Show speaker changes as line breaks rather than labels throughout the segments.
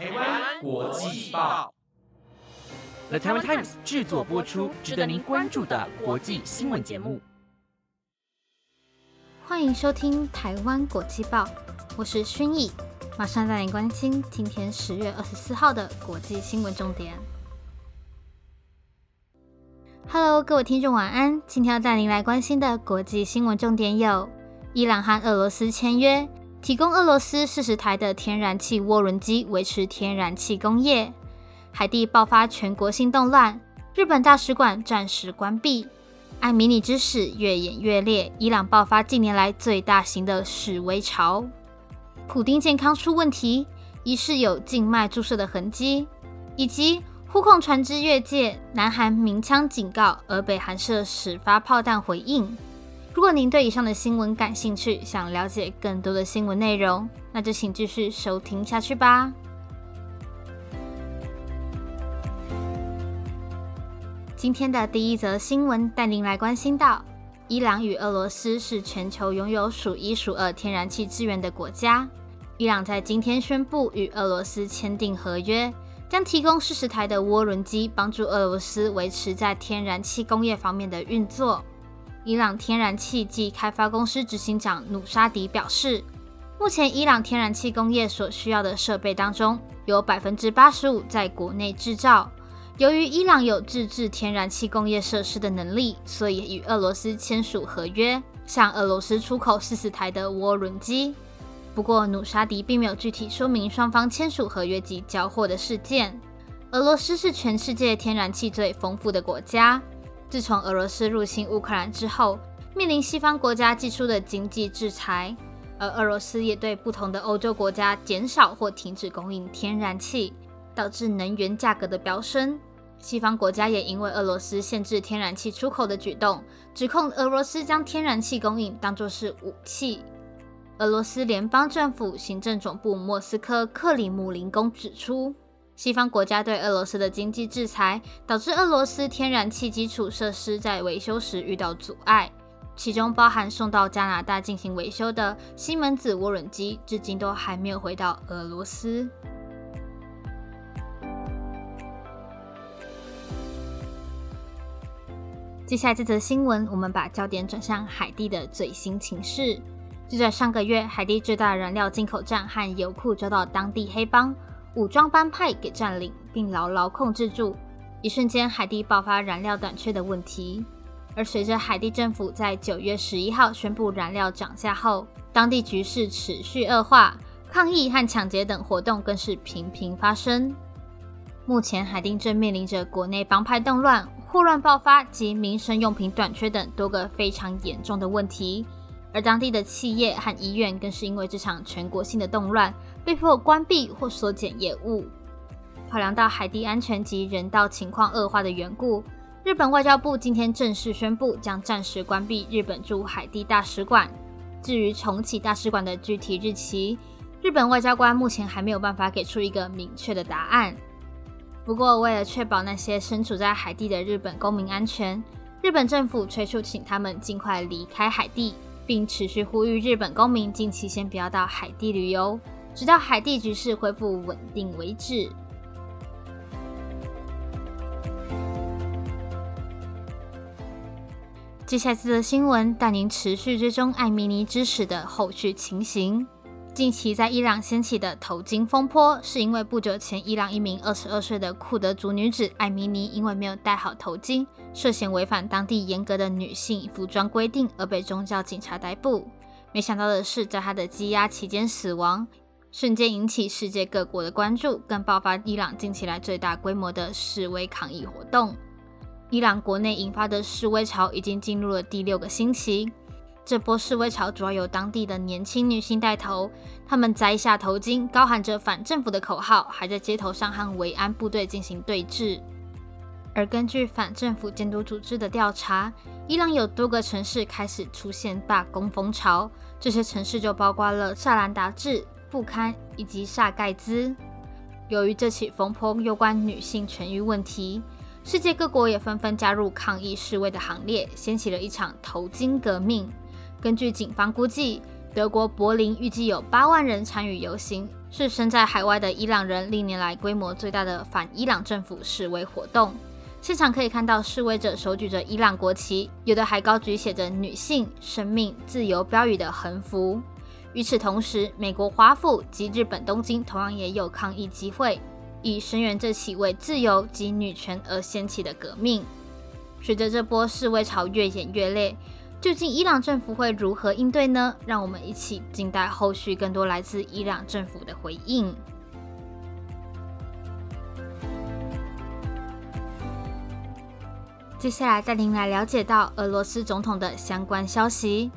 台湾国际报，The Taiwan Times 制作播出，值得您关注的国际新闻节目。
欢迎收听《台湾国际报》，我是薰逸，马上带您关心今天十月二十四号的国际新闻重点。Hello，各位听众，晚安。今天要带您来关心的国际新闻重点有：伊朗和俄罗斯签约，提供俄罗斯四十台的天然气涡轮机，维持天然气工业；海地爆发全国性动乱，日本大使馆暂时关闭；艾米尼之死越演越烈，伊朗爆发近年来最大型的示威潮；普丁健康出问题，疑似有静脉注射的痕迹，以及。呼控船只越界，南韩鸣枪警告，而北韩社始发炮弹回应。如果您对以上的新闻感兴趣，想了解更多的新闻内容，那就请继续收听下去吧。今天的第一则新闻带您来关心到：伊朗与俄罗斯是全球拥有数一数二天然气资源的国家。伊朗在今天宣布与俄罗斯签订合约。将提供四十台的涡轮机，帮助俄罗斯维持在天然气工业方面的运作。伊朗天然气及开发公司执行长努沙迪表示，目前伊朗天然气工业所需要的设备当中，有百分之八十五在国内制造。由于伊朗有自制天然气工业设施的能力，所以与俄罗斯签署合约，向俄罗斯出口四十台的涡轮机。不过，努沙迪并没有具体说明双方签署合约及交货的事件。俄罗斯是全世界天然气最丰富的国家。自从俄罗斯入侵乌克兰之后，面临西方国家寄出的经济制裁，而俄罗斯也对不同的欧洲国家减少或停止供应天然气，导致能源价格的飙升。西方国家也因为俄罗斯限制天然气出口的举动，指控俄罗斯将天然气供应当作是武器。俄罗斯联邦政府行政总部莫斯科克里姆林宫指出，西方国家对俄罗斯的经济制裁，导致俄罗斯天然气基础设施在维修时遇到阻碍，其中包含送到加拿大进行维修的西门子涡轮机，至今都还没有回到俄罗斯。接下来这则新闻，我们把焦点转向海地的最新情势。就在上个月，海地最大燃料进口站和油库遭到当地黑帮武装帮派给占领，并牢牢控制住。一瞬间，海地爆发燃料短缺的问题。而随着海地政府在九月十一号宣布燃料涨价后，当地局势持续恶化，抗议和抢劫等活动更是频频发生。目前，海地正面临着国内帮派动乱、霍乱爆发及民生用品短缺等多个非常严重的问题。而当地的企业和医院更是因为这场全国性的动乱，被迫关闭或缩减业务。考量到海地安全及人道情况恶化的缘故，日本外交部今天正式宣布将暂时关闭日本驻海地大使馆。至于重启大使馆的具体日期，日本外交官目前还没有办法给出一个明确的答案。不过，为了确保那些身处在海地的日本公民安全，日本政府催促请他们尽快离开海地。并持续呼吁日本公民近期先不要到海地旅游，直到海地局势恢复稳定为止。接下来的新闻带您持续追踪艾米尼之死的后续情形。近期在伊朗掀起的头巾风波，是因为不久前伊朗一名二十二岁的库德族女子艾米尼因为没有戴好头巾。涉嫌违反当地严格的女性服装规定而被宗教警察逮捕。没想到的是，在他的羁押期间死亡，瞬间引起世界各国的关注，更爆发伊朗近期来最大规模的示威抗议活动。伊朗国内引发的示威潮已经进入了第六个星期。这波示威潮主要由当地的年轻女性带头，她们摘下头巾，高喊着反政府的口号，还在街头上和维安部队进行对峙。而根据反政府监督组织的调查，伊朗有多个城市开始出现罢工风潮，这些城市就包括了萨兰达治、布堪以及萨盖兹。由于这起风波有关女性权益问题，世界各国也纷纷加入抗议示威的行列，掀起了一场头巾革命。根据警方估计，德国柏林预计有八万人参与游行，是身在海外的伊朗人历年来规模最大的反伊朗政府示威活动。现场可以看到示威者手举着伊朗国旗，有的还高举写着“女性、生命、自由”标语的横幅。与此同时，美国华府及日本东京同样也有抗议集会，以声援这起为自由及女权而掀起的革命。随着这波示威潮越演越烈，究竟伊朗政府会如何应对呢？让我们一起静待后续更多来自伊朗政府的回应。接下来带您来了解到俄罗斯总统的相关消息。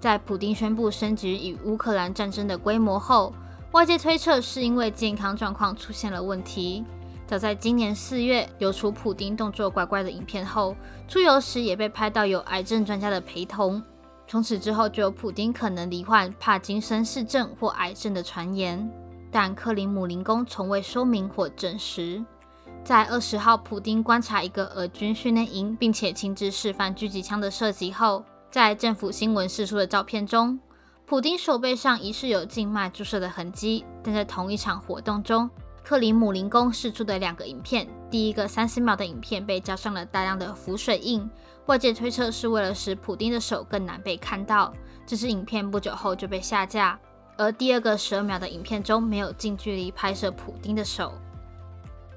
在普丁宣布升级与乌克兰战争的规模后，外界推测是因为健康状况出现了问题。早在今年四月，流出普丁动作怪怪的影片后，出游时也被拍到有癌症专家的陪同。从此之后，就有普丁可能罹患帕金森氏症或癌症的传言，但克林姆林宫从未说明或证实。在二十号，普丁观察一个俄军训练营，并且亲自示范狙击枪的射击后，在政府新闻释出的照片中，普丁手背上疑似有静脉注射的痕迹。但在同一场活动中，克里姆林宫释出的两个影片，第一个三十秒的影片被加上了大量的浮水印，外界推测是为了使普丁的手更难被看到。这支影片不久后就被下架，而第二个十二秒的影片中没有近距离拍摄普丁的手。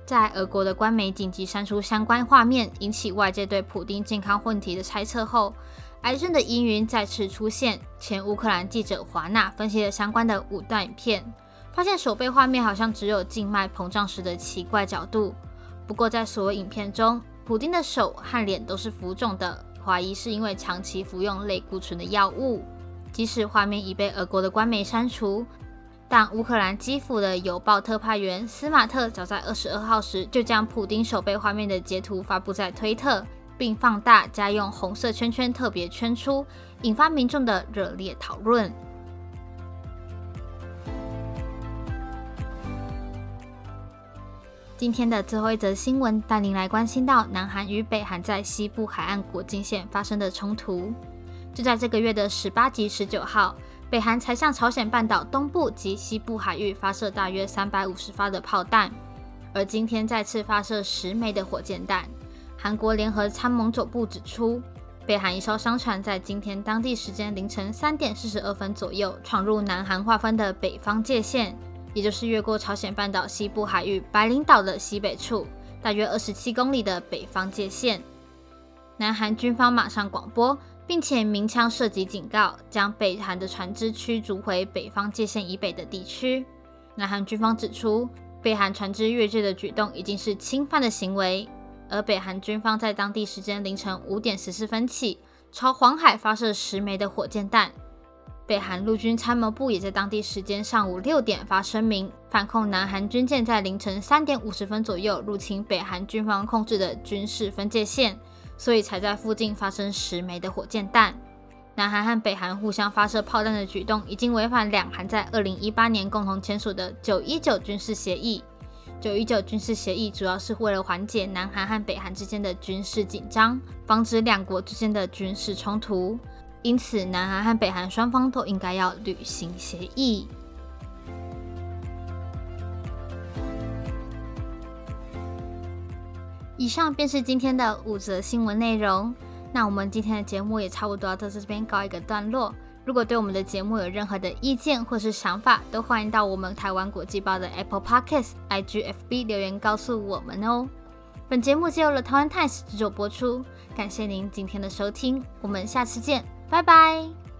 在俄国的官媒紧急删除相关画面，引起外界对普丁健康问题的猜测后，癌症的阴云再次出现。前乌克兰记者华纳分析了相关的五段影片，发现手背画面好像只有静脉膨胀时的奇怪角度。不过，在所有影片中，普丁的手和脸都是浮肿的，怀疑是因为长期服用类固醇的药物。即使画面已被俄国的官媒删除。但乌克兰基辅的邮报特派员斯马特早在二十二号时就将普丁手背画面的截图发布在推特，并放大加用红色圈圈特别圈出，引发民众的热烈讨论。今天的最后一则新闻带您来关心到南韩与北韩在西部海岸国境线发生的冲突，就在这个月的十八及十九号。北韩才向朝鲜半岛东部及西部海域发射大约三百五十发的炮弹，而今天再次发射十枚的火箭弹。韩国联合参谋总部指出，北韩一艘商船在今天当地时间凌晨三点四十二分左右闯入南韩划分的北方界线，也就是越过朝鲜半岛西部海域白领岛的西北处，大约二十七公里的北方界线。南韩军方马上广播。并且鸣枪射击警告，将北韩的船只驱逐回北方界线以北的地区。南韩军方指出，北韩船只越界的举动已经是侵犯的行为。而北韩军方在当地时间凌晨五点十四分起，朝黄海发射十枚的火箭弹。北韩陆军参谋部也在当地时间上午六点发声明，反控南韩军舰在凌晨三点五十分左右入侵北韩军方控制的军事分界线。所以才在附近发生十枚的火箭弹。南韩和北韩互相发射炮弹的举动，已经违反两韩在二零一八年共同签署的九一九军事协议。九一九军事协议主要是为了缓解南韩和北韩之间的军事紧张，防止两国之间的军事冲突。因此，南韩和北韩双方都应该要履行协议。以上便是今天的五则新闻内容。那我们今天的节目也差不多要在这边告一个段落。如果对我们的节目有任何的意见或是想法，都欢迎到我们台湾国际报的 Apple Podcast、IGFB 留言告诉我们哦。本节目由了台湾 Times 制作播出，感谢您今天的收听，我们下次见，拜拜。